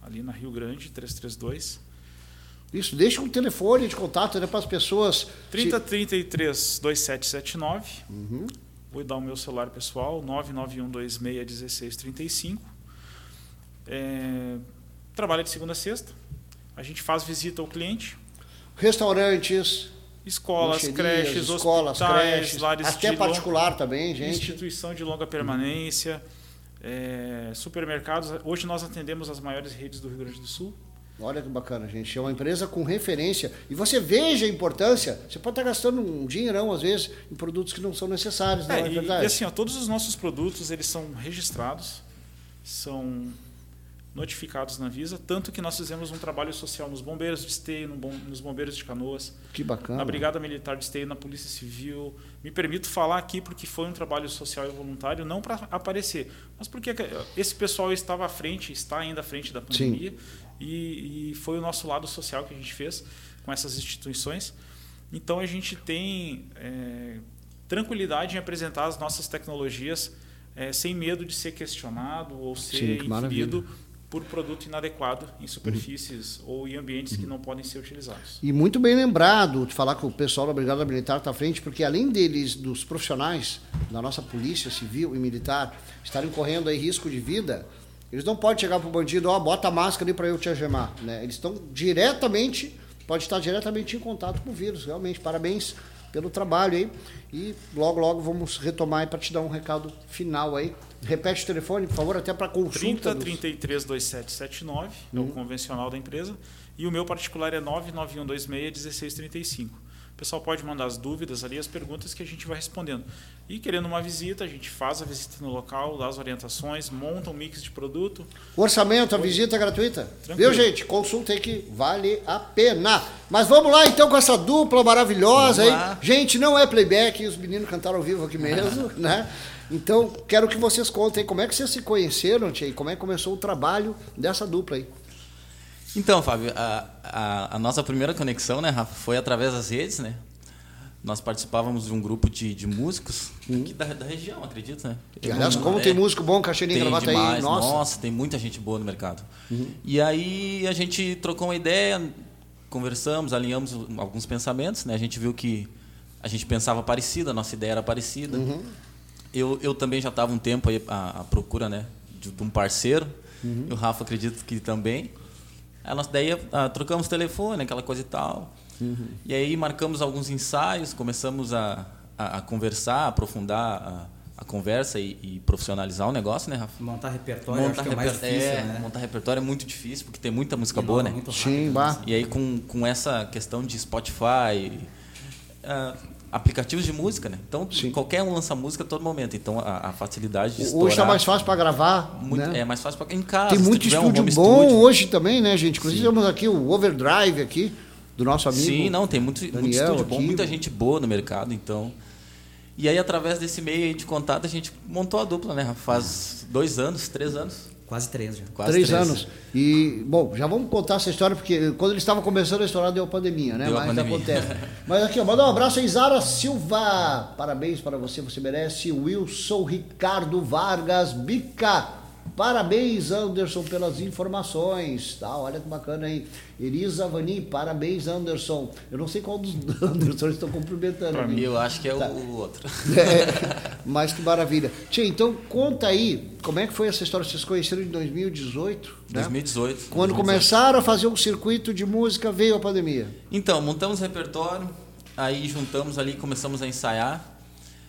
ali na Rio Grande, 332. Isso, deixa um telefone de contato né, para as pessoas. 3033 2779. Uhum. Vou dar o meu celular pessoal, 991261635. É, trabalha de segunda a sexta. A gente faz visita ao cliente restaurantes, escolas, creches, escolas, creches, lares até particular longa, também, gente. Instituição de longa permanência, é, supermercados. Hoje nós atendemos as maiores redes do Rio Grande do Sul. Olha que bacana, gente. É uma empresa com referência. E você veja a importância. Você pode estar gastando um dinheirão, às vezes, em produtos que não são necessários, não é, é verdade? E assim, ó, todos os nossos produtos, eles são registrados, são notificados na Visa, tanto que nós fizemos um trabalho social nos bombeiros de esteio, nos bombeiros de canoas, que bacana. na Brigada Militar de esteio, na Polícia Civil. Me permito falar aqui porque foi um trabalho social e voluntário, não para aparecer, mas porque esse pessoal estava à frente, está ainda à frente da pandemia, e, e, foi o nosso lado social que a gente fez com essas instituições. Então a gente tem é, tranquilidade em apresentar as nossas tecnologias é, sem medo de ser questionado ou ser Sim, inferido por produto inadequado em superfícies uhum. ou em ambientes uhum. que não podem ser utilizados. E muito bem lembrado de falar que o pessoal da Brigada Militar está à frente, porque além deles, dos profissionais da nossa polícia civil e militar, estarem correndo aí risco de vida, eles não podem chegar para o bandido, ó, oh, bota a máscara ali para eu te algemar. Né? Eles estão diretamente, pode estar diretamente em contato com o vírus. Realmente, parabéns pelo trabalho aí. E logo, logo vamos retomar para te dar um recado final aí. Repete o telefone, por favor, até para consulta. 30 dos... 33 2779, uhum. é o uhum. convencional da empresa. E o meu particular é 99126 1635. O pessoal pode mandar as dúvidas ali, as perguntas que a gente vai respondendo. E querendo uma visita, a gente faz a visita no local, dá as orientações, monta um mix de produto. Orçamento, a visita é gratuita. Tranquilo. Viu, gente? Consulta aí que vale a pena. Mas vamos lá então com essa dupla maravilhosa aí. Gente, não é playback, os meninos cantaram ao vivo aqui mesmo, né? Então, quero que vocês contem como é que vocês se conheceram, Tia, e como é que começou o trabalho dessa dupla aí. Então, Fábio, a, a, a, nossa primeira conexão, né, Rafa, foi através das redes, né? Nós participávamos de um grupo de, de músicos hum. da, da região, acredito, né? E, aliás, como é, tem músico bom, Caxirinha Gravata aí, nossa. Nossa, tem muita gente boa no mercado. Uhum. E aí a gente trocou uma ideia, conversamos, alinhamos alguns pensamentos, né? A gente viu que a gente pensava parecido, a nossa ideia era parecida. Uhum. Eu, eu também já estava um tempo aí à, à procura, né? De, de um parceiro. Uhum. E o Rafa acredito que também. Aí nós daí uh, trocamos telefone, aquela coisa e tal. Uhum. E aí marcamos alguns ensaios, começamos a, a, a conversar, aprofundar a, a conversa e, e, profissionalizar o negócio, né, Rafa? Montar repertório montar acho reper... é mais difícil, é, né? Montar repertório é muito difícil, porque tem muita música e boa, né? Sim, bah. E aí com, com essa questão de Spotify... Uh, aplicativos de música, né? Então Sim. qualquer um lança música a todo momento. Então a, a facilidade de Hoje está mais fácil para gravar. Muito, né? É mais fácil para em casa. Tem muito estúdio um bom estúdio. hoje também, né, gente? Inclusive Sim. temos aqui o Overdrive aqui do nosso amigo. Sim, não tem muito, Daniel, muito estúdio bom, muita gente boa no mercado, então. E aí através desse meio de contato a gente montou a dupla, né? Faz dois anos, três anos. Quase três já. Quase três, três, anos. E, bom, já vamos contar essa história, porque quando eles estavam começando a história deu a pandemia, né? Deu Mas pandemia. acontece. Mas aqui, ó, manda um abraço aí, Zara Silva. Parabéns para você, você merece. Wilson Ricardo Vargas Bica. Parabéns, Anderson, pelas informações. Tá, olha que bacana aí. Elisa Vani, parabéns, Anderson. Eu não sei qual dos Anderson estão cumprimentando. Para mim, eu acho que é tá. o outro. É, mas que maravilha. Tia, então conta aí, como é que foi essa história? Vocês conheceram em 2018? Né? 2018. Quando 2018. começaram a fazer um circuito de música, veio a pandemia. Então, montamos repertório, aí juntamos ali, começamos a ensaiar.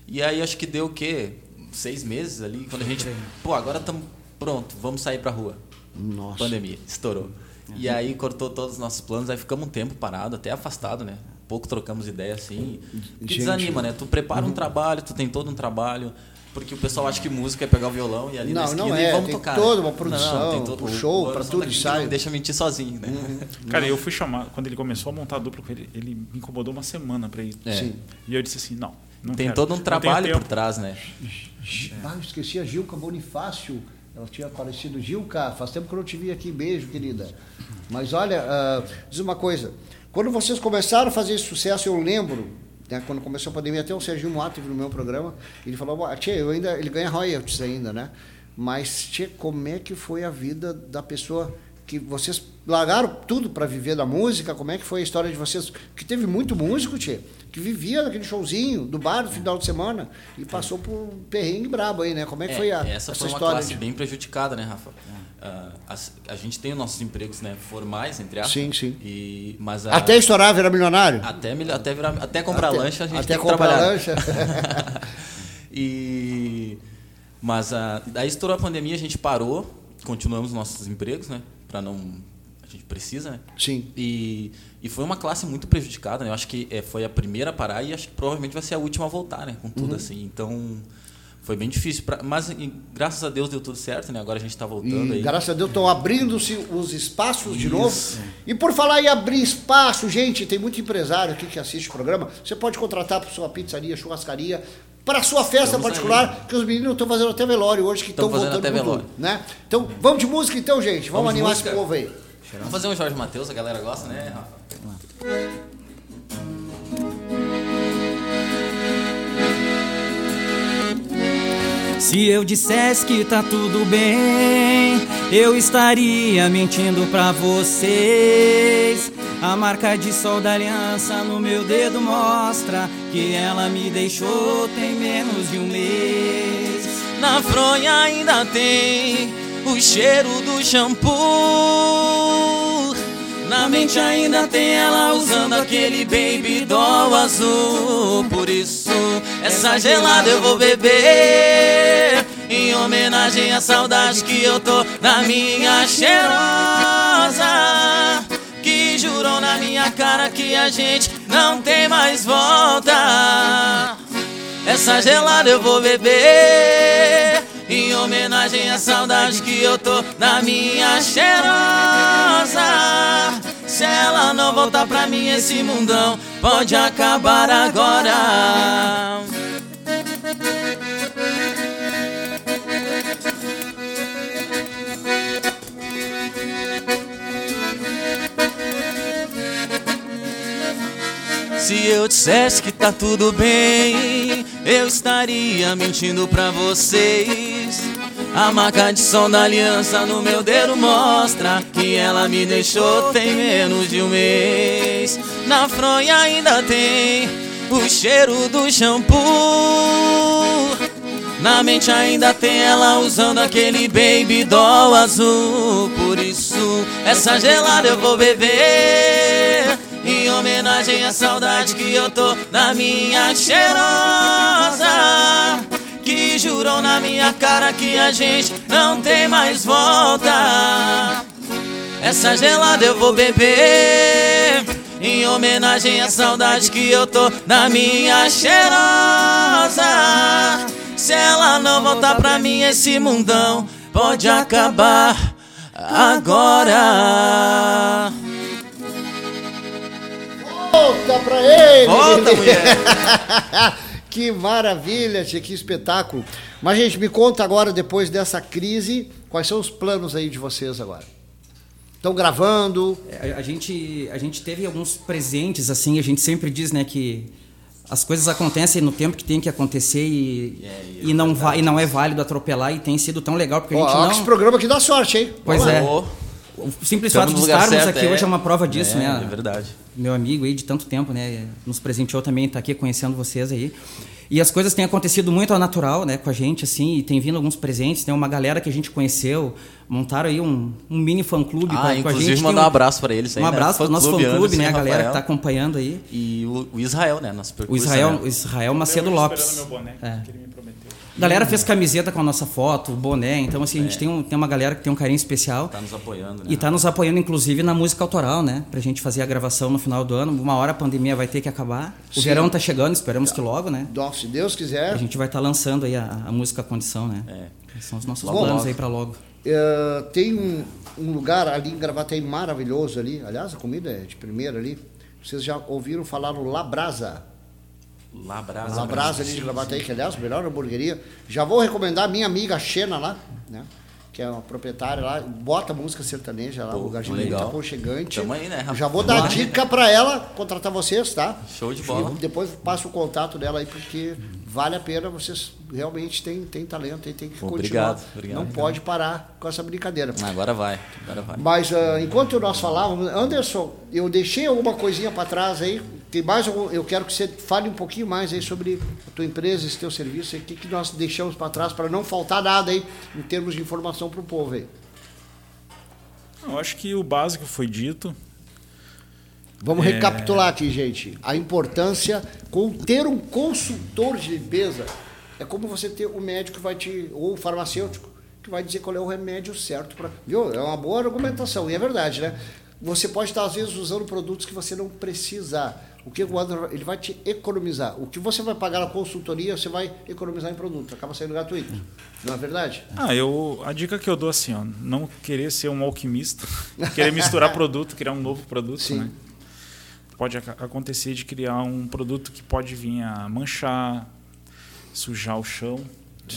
E aí acho que deu o quê? Seis meses ali, quando a gente. Pô, agora estamos pronto, vamos sair pra rua. Nossa. Pandemia, estourou. Uhum. E aí cortou todos os nossos planos, aí ficamos um tempo parado, até afastado, né? Pouco trocamos ideia assim. Que desanima, né? Tu prepara uhum. um trabalho, tu tem todo um trabalho. Porque o pessoal acha que música é pegar o violão e ali não, na esquina não é, e vamos tem tocar. toda uma produção, não, tem todo, o show, para tudo ensaio. Deixa mentir sozinho, né? Uhum. Cara, eu fui chamar, quando ele começou a montar a dupla com ele, ele me incomodou uma semana para ir. É. E eu disse assim, não, não Tem quero. todo um trabalho por trás, né? Ah, eu esqueci a Gilca Bonifácio ela tinha aparecido. Gilca, faz tempo que eu não te vi aqui. Beijo, querida. Mas olha, uh, diz uma coisa. Quando vocês começaram a fazer esse sucesso, eu lembro, né, quando começou a pandemia, até o Serginho Moato no meu programa, ele falou, tia, eu ainda, ele ganha royalties ainda, né? Mas, tia, como é que foi a vida da pessoa que vocês largaram tudo para viver da música? Como é que foi a história de vocês? Que teve muito músico, tia, que vivia naquele showzinho do bar no final de semana e passou por um perrengue brabo aí, né? Como é que é, foi a essa, essa foi uma história? classe de... bem prejudicada, né, Rafa? Uh, a, a, gente tem os nossos empregos, né, formais, entre aspas. Sim, sim. E, mas a, até estourar virar milionário? Até, até, virar, até comprar até, lancha a gente até tem comprar trabalhar. lancha. e mas a, daí estourou a pandemia, a gente parou, continuamos nossos empregos, né? para não a gente precisa, né? Sim. E, e foi uma classe muito prejudicada, né? Eu acho que é, foi a primeira a parar e acho que provavelmente vai ser a última a voltar, né? Com tudo uhum. assim. Então foi bem difícil, pra, mas e, graças a Deus deu tudo certo, né? Agora a gente está voltando e, aí. Graças a Deus estão abrindo-se os espaços Isso. de novo. E por falar em abrir espaço, gente, tem muito empresário aqui que assiste o programa. Você pode contratar para sua pizzaria, churrascaria, para sua festa Estamos particular, aí. que os meninos estão fazendo até velório hoje, que estão voltando até velório. Tudo, né? Então, vamos de música então, gente. Vamos, vamos animar esse povo aí. Vamos fazer um Jorge Matheus, a galera gosta, né, Rafa? Se eu dissesse que tá tudo bem, eu estaria mentindo pra vocês. A marca de sol da aliança no meu dedo mostra que ela me deixou tem menos de um mês. Na fronha ainda tem o cheiro do shampoo. Na mente ainda tem ela usando aquele baby doll azul. Por isso, essa gelada eu vou beber. Em homenagem à saudade que eu tô na minha cheirosa. Que jurou na minha cara que a gente não tem mais volta. Essa gelada eu vou beber. Em homenagem à saudade que eu tô na minha cheirosa. Se ela não voltar pra mim, esse mundão pode acabar agora. Se eu dissesse que tá tudo bem, eu estaria mentindo pra vocês. A marca de som da aliança no meu dedo mostra que ela me deixou tem menos de um mês. Na fronha ainda tem o cheiro do shampoo. Na mente ainda tem ela usando aquele baby doll azul. Por isso, essa gelada eu vou beber. Em homenagem à saudade que eu tô na minha cheirosa. Que jurou na minha cara que a gente não tem mais volta. Essa gelada eu vou beber. Em homenagem à saudade que eu tô na minha cheirosa. Se ela não voltar pra mim, esse mundão pode acabar agora. Volta pra ele! Volta, mulher! que maravilha, tia, que espetáculo. Mas, gente, me conta agora, depois dessa crise, quais são os planos aí de vocês agora? Estão gravando? É, A, a gente, a gente teve alguns presentes, assim, a gente sempre diz, né, que as coisas acontecem no tempo que tem que acontecer e, e, não, vai, e não é válido atropelar e tem sido tão legal porque a gente ó, não... esse programa aqui dá sorte, hein? Pois Vamos lá. é. Ô, O simples Estamos fato de estarmos certo, aqui é. hoje é uma prova disso, É, né? é verdade. Meu amigo aí de tanto tempo, né? Nos presenteou também, tá aqui conhecendo vocês aí. E as coisas têm acontecido muito ao natural, né? Com a gente, assim, e tem vindo alguns presentes. Tem uma galera que a gente conheceu, montaram aí um, um mini fã-clube Ah, com, a- com a inclusive gente. Tem mandar um abraço pra eles aí, Um né? abraço pro nosso Fã-clube né? A galera que tá Rafael. acompanhando aí. E o, o Israel, né? Nosso O Israel, né? o Israel Macedo Lopes. meu boné, É. que ele me prometeu. A galera fez camiseta com a nossa foto, o boné. Então, assim, a gente tem, um- tem uma galera que tem um carinho especial. Tá nos apoiando, né? E tá nos apoiando, inclusive, na música autoral, né? Pra gente fazer a gravação no final do ano. Uma hora a pandemia vai ter que acabar. O Sim. verão tá chegando, esperamos que logo, né? Nossa, se Deus quiser. A gente vai estar lançando aí a, a música Condição, né? É. São os nossos Logo, planos logo. aí pra logo. Eh, tem um, um lugar ali em Gravataí maravilhoso ali. Aliás, a comida é de primeira ali. Vocês já ouviram falar no Labrasa? Labrasa. Labrasa ali de Gravataí, que aliás, melhor hamburgueria. Já vou recomendar a minha amiga Xena lá, né? Que é uma proprietária lá, bota música sertaneja lá, Pô, um lugarzinho muito legal. aconchegante. Tamo aí, né, Rafa? Já vou dar Vai. dica pra ela contratar vocês, tá? Show de bola. E depois passo o contato dela aí, porque vale a pena, vocês realmente têm, têm talento e tem que Pô, continuar. obrigado, obrigado. Não pode parar com essa brincadeira. Agora vai, agora vai. Mas ah, enquanto nós falávamos, Anderson, eu deixei alguma coisinha para trás aí. Tem mais algum, eu quero que você fale um pouquinho mais aí sobre a tua empresa, esse teu serviço, o que, que nós deixamos para trás para não faltar nada aí em termos de informação para o povo aí. Eu acho que o básico foi dito. Vamos É. recapitular aqui, gente. A importância com ter um consultor de limpeza é como você ter o médico que vai te ou o farmacêutico que vai dizer qual é o remédio certo para, viu? É uma boa argumentação e é verdade, né? Você pode estar às vezes usando produtos que você não precisa. O que o Andro, ele vai te economizar. O que você vai pagar na consultoria, você vai economizar em produto. Acaba sendo gratuito. Não é verdade? Ah, eu a dica que eu dou assim, ó, não querer ser um alquimista, querer misturar produto, criar um novo produto, Sim. né? Pode ac- acontecer de criar um produto que pode vir a manchar, sujar o chão,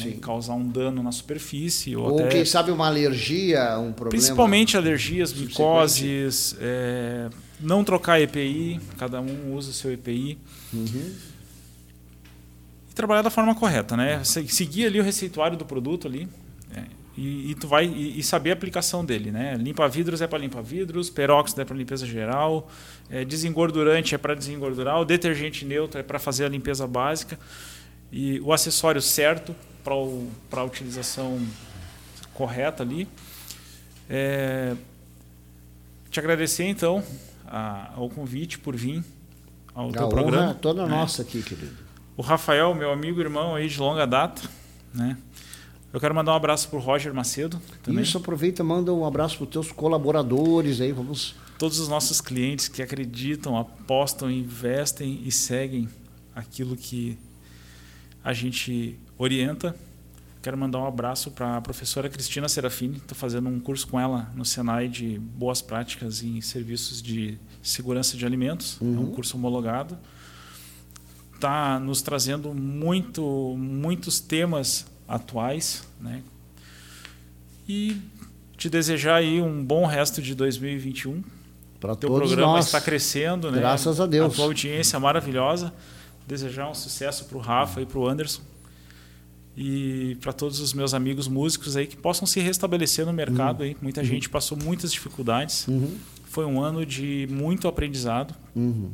né? Causar um dano na superfície ou, Ou até quem sabe uma alergia, um problema. Principalmente alergias, micoses, é, não trocar EPI, cada um usa o seu EPI. Uhum. E trabalhar da forma correta, né? Se- Seguir ali o receituário do produto ali. é, e, e tu vai e, e saber a aplicação dele, né? Limpa vidros é para limpar vidros, peróxido é para limpeza geral, é, desengordurante é para desengordurar, o detergente neutro é para fazer a limpeza básica e o acessório certo para a utilização correta ali. É, te agradecer então a, ao convite por vir ao A teu programa. é toda né? nossa aqui, querido. O Rafael, meu amigo irmão aí de longa data, né? Eu quero mandar um abraço pro Roger Macedo também. Isso, aproveita, manda um abraço para os teus colaboradores aí, vamos... Todos os nossos clientes que acreditam, apostam, investem e seguem aquilo que a gente orienta. Quero mandar um abraço para a professora Cristina Serafini. Estou fazendo um curso com ela no Senai de boas práticas em serviços de segurança de alimentos. É um curso homologado. Está nos trazendo muito, muitos temas atuais, né? E te desejar aí um bom resto de 2021. Para Teu todos programa nós. está crescendo, né? Graças a Deus. A tua audiência maravilhosa. Desejar um sucesso para o Rafa e para o Anderson. E para todos os meus amigos músicos aí que possam se restabelecer no mercado Uhum. aí. Muita gente passou muitas dificuldades. Foi um ano de muito aprendizado. Uhum.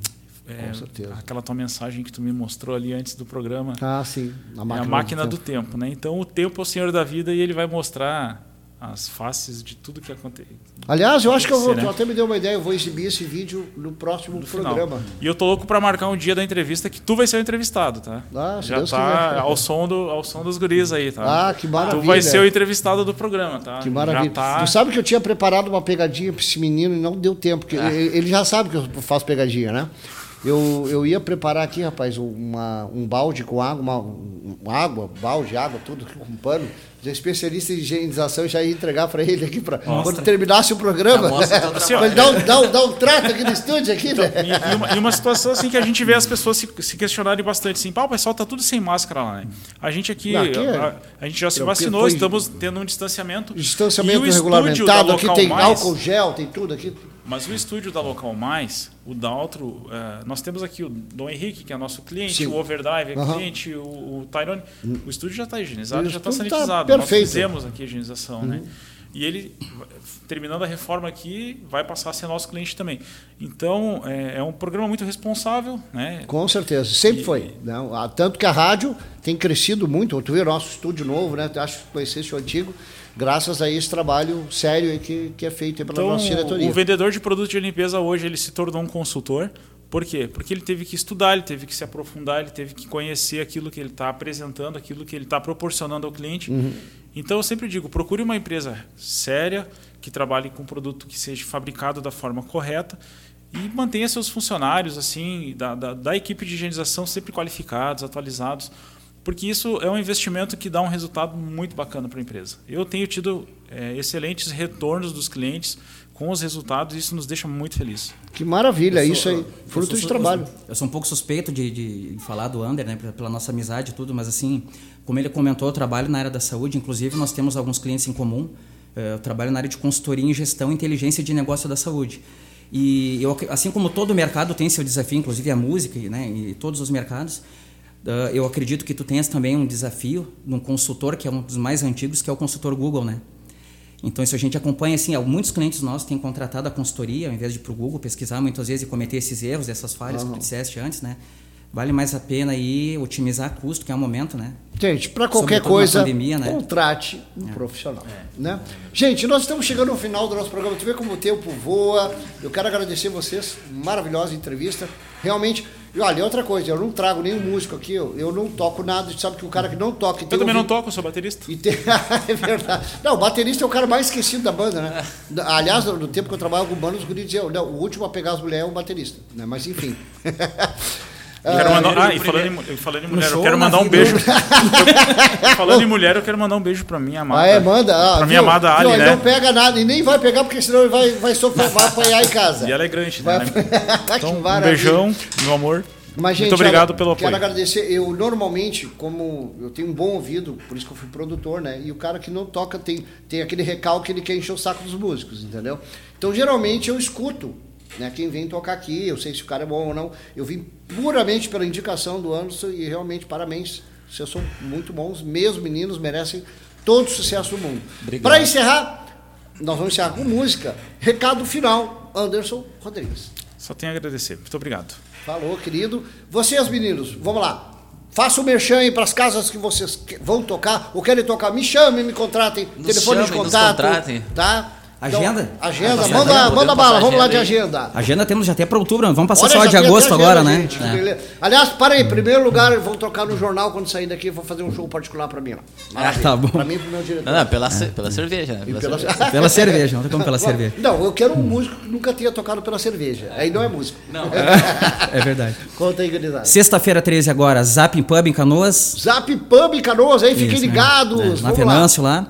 É, Com certeza. Aquela tua mensagem que tu me mostrou ali antes do programa. Ah, sim. A é máquina, a máquina do do tempo, né? Então o tempo é o senhor da vida e ele vai mostrar as faces de tudo que aconteceu. Aliás, eu acho que eu vou, né? até me deu uma ideia, eu vou exibir esse vídeo no próximo programa. E eu tô louco pra marcar um dia da entrevista que tu vai ser o entrevistado, tá? Ah, Já Deus tá quiser. ao som, do, ao som dos guris aí, tá? Ah, que maravilha. Tu vai ser o entrevistado do programa, tá? Que maravilha. Tá... Tu sabe que eu tinha preparado uma pegadinha para esse menino e não deu tempo, porque Ah. ele já sabe que eu faço pegadinha, né? Eu, eu ia preparar aqui, rapaz, uma, um balde com água, uma, um- água, balde, água, tudo com pano. Já especialista em higienização, eu já ia entregar para ele aqui, pra, quando terminasse o programa. Pra ele dar um, dar, um, dar um trato aqui no estúdio, aqui, né? E, e uma, e uma situação assim que a gente vê as pessoas se, se questionarem bastante assim, pá, o pessoal tá tudo sem máscara lá, né? A gente aqui, Não, aqui é- a, a gente já se vacinou, estamos tendo um distanciamento. Distanciamento E regulamentado, aqui tem Mais- álcool gel, tem tudo aqui. Mas o estúdio da Local Mais, o Daltro, eh, nós temos aqui o Dom Henrique, que é nosso cliente, Sim. o Overdrive é Aham. cliente, o, o Tyrone. O estúdio já está higienizado, O já está estúdio tá sanitizado. perfeito. Nós fizemos aqui a higienização, né? E ele, terminando a reforma aqui, vai passar a ser nosso cliente também. Então, é, é um programa muito responsável, né? Com certeza, sempre E- foi. Né? Ah, Tanto que a rádio tem crescido muito. Tu viu o nosso estúdio novo, né? Acho que conhecesse o antigo, graças a esse trabalho sério que, que é feito pela Então, nossa diretoria. o vendedor de produto de limpeza hoje ele se tornou um consultor. Por quê? Porque ele teve que estudar, ele teve que se aprofundar, ele teve que conhecer aquilo que ele está apresentando, aquilo que ele está proporcionando ao cliente. Uhum. Então, eu sempre digo, procure uma empresa séria, que trabalhe com um produto que seja fabricado da forma correta e mantenha seus funcionários assim da, da, da equipe de higienização sempre qualificados, atualizados, porque isso é um investimento que dá um resultado muito bacana para a empresa. Eu tenho tido é, excelentes retornos dos clientes com os resultados e isso nos deixa muito felizes. Que maravilha, Eu isso sou- aí, fruto sou- de trabalho. Eu sou, eu sou um pouco suspeito de, de falar do Ander, né, pela- nossa amizade e tudo, mas assim, como ele comentou, eu trabalho na área da saúde, inclusive nós temos alguns clientes em comum. Eh, Eu trabalho na área de consultoria em gestão e inteligência de negócio da saúde. E eu, assim como todo mercado tem seu desafio, inclusive a música, né, e todos os mercados, eh, eu acredito que tu tenhas também um desafio num consultor que é um dos mais antigos, que é o consultor Google, né? Então, isso a gente acompanha, assim, muitos clientes nossos têm contratado a consultoria, ao invés de ir para o Google pesquisar muitas vezes e cometer esses erros, essas falhas que tu disseste antes, né? Vale mais a pena aí otimizar custo, que é o momento, né? Gente, para qualquer coisa, pandemia, né? contrate um profissional. Né? Gente, nós estamos chegando ao final do nosso programa. Tu vê como o tempo voa. Eu quero agradecer vocês. Maravilhosa entrevista. Realmente. E olha, outra coisa, eu não trago nenhum músico aqui, eu, eu não toco nada. Sabe que o cara que não toca. Eu também não ouvido- toco, eu sou baterista. Tem... é verdade. Não, o baterista é o cara mais esquecido da banda, né? Aliás, no tempo que eu trabalhava com banda, os guris diziam, não, o último a pegar as mulheres é o baterista. Né? Mas enfim. Quero mandar, ah, e falando em, falando em mulher, eu quero na mandar um beijo. Eu- falando em mulher, eu quero mandar um beijo pra minha amada. Ah, é, manda. Ah, pra minha viu? amada? Ali, Ele né? não pega nada e nem vai pegar, porque senão ele vai, vai, sofrer, vai apanhar em casa. E ela é grande, Vai né? Que Então, um beijão, meu amor. Mas, gente, Muito obrigado olha, pelo Quero apoio. agradecer. Eu, normalmente, como eu tenho um bom ouvido, por isso que eu fui produtor, né? E o cara que não toca tem, tem aquele recalque, ele quer encher o saco dos músicos, entendeu? Então, geralmente, eu escuto né? quem vem tocar aqui, eu sei se o cara é bom ou não. Eu vim puramente pela indicação do Anderson e realmente, parabéns. Vocês são muito bons, meus meninos merecem todo o sucesso do mundo. Obrigado. Para encerrar, nós vamos encerrar com música. Recado final, Anderson Rodrigues. Só tenho a agradecer. Muito obrigado. Falou, querido. Vocês, meninos, vamos lá. Faça o merchan aí para as casas que vocês vão tocar ou querem tocar. Me chamem, me contratem. Nos telefone de chamem, nos contato. contratem. Tá? Agenda? Então, agenda, Ah, manda, agenda, manda bala, vamos lá agenda de aí. agenda. Agenda temos já até para outubro, vamos passar Olha, só de agosto agora, agenda, né? gente, É. Aliás, para aí, em primeiro lugar, vão tocar no jornal quando sair daqui, vou fazer um show particular pra mim. Ó. Maravilha. tá bom. Pra mim e pro meu diretor. Não, não, pela, ce- pela cerveja, né? Pela pela- cerveja. Pela cerveja, não tem como pela cerveja. Não, eu quero um músico que nunca tinha tocado pela cerveja. Aí não é músico. Não. É verdade. Conta aí, gurizada. Sexta-feira 13 agora, Zap em Pub em Canoas. Zap Pub em Canoas, aí fiquem né? ligados. É, na lá. Venâncio lá.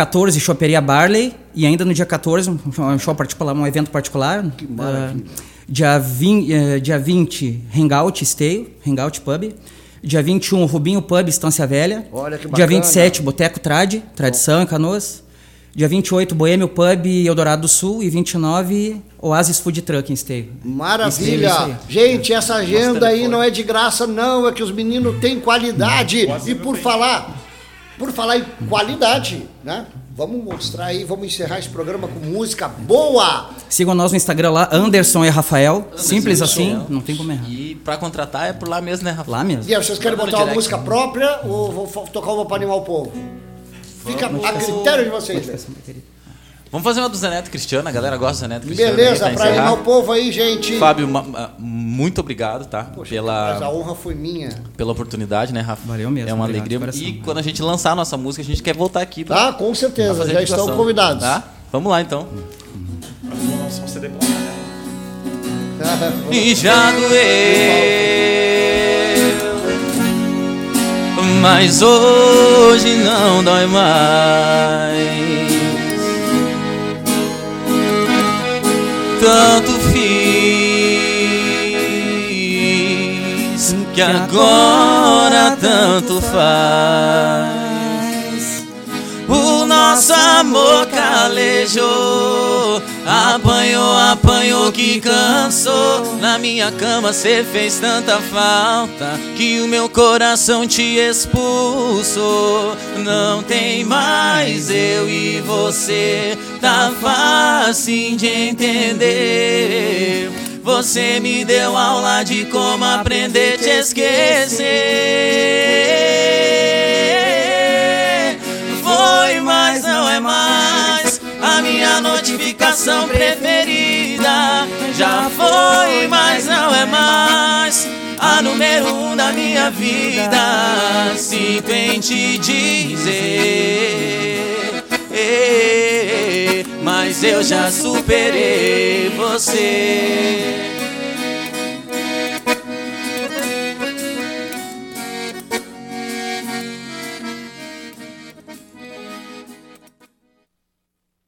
14, Choperia Barley. E ainda no dia 14, um um show particular, um evento particular. Que maravilha. dia, 20, eh, dia 20, Hangout Esteio, Hangout Pub. Dia 21, Rubinho Pub, Estância Velha. Olha que Dia bacana. 27, Boteco Trad, Tradição em Canoas. Dia 28, Boêmio Pub, Eldorado do Sul. E 29, Oasis Food Truck em Esteio. Maravilha! Aí. Gente, essa agenda aí não é de graça, não. É que os meninos têm qualidade. Quase E por falar, por falar em qualidade, né? Vamos mostrar aí, vamos encerrar esse programa com música boa. Sigam nós no Instagram lá, Anderson e Rafael. Simples assim, não tem como errar. E pra contratar é por lá mesmo, né, Rafa? Lá mesmo. E aí, vocês querem botar uma direct. música própria ou vou tocar uma para animar o povo? Fica a critério de vocês. né? Vamos fazer uma do Zé Neto Cristiano, a galera gosta do Zé Neto Cristiano. Beleza, aí, pra para animar o povo aí, gente. Fábio, muito obrigado, tá? Poxa, mas a pela, honra foi minha. pela oportunidade, né, Rafa? Valeu mesmo, É uma alegria. coração. E quando a gente lançar a nossa música, a gente quer voltar aqui pra, Tá? Com pra certeza, já a estão convidados. Tá? Vamos lá, então. Um pela janela. E já doeu, mas hoje não dói mais. Tanto fiz que agora tanto faz. O nosso amor calejou, apanhou, apanhou que cansou. Na minha cama cê fez tanta falta que o meu coração te expulsou. Não tem mais eu e você, tá fácil de entender. Você me deu aula de como aprender a te esquecer. Foi, mas não é mais a minha notificação preferida. Já foi, mas não é mais a número um da minha vida. Sinto em te dizer, mas eu já superei você.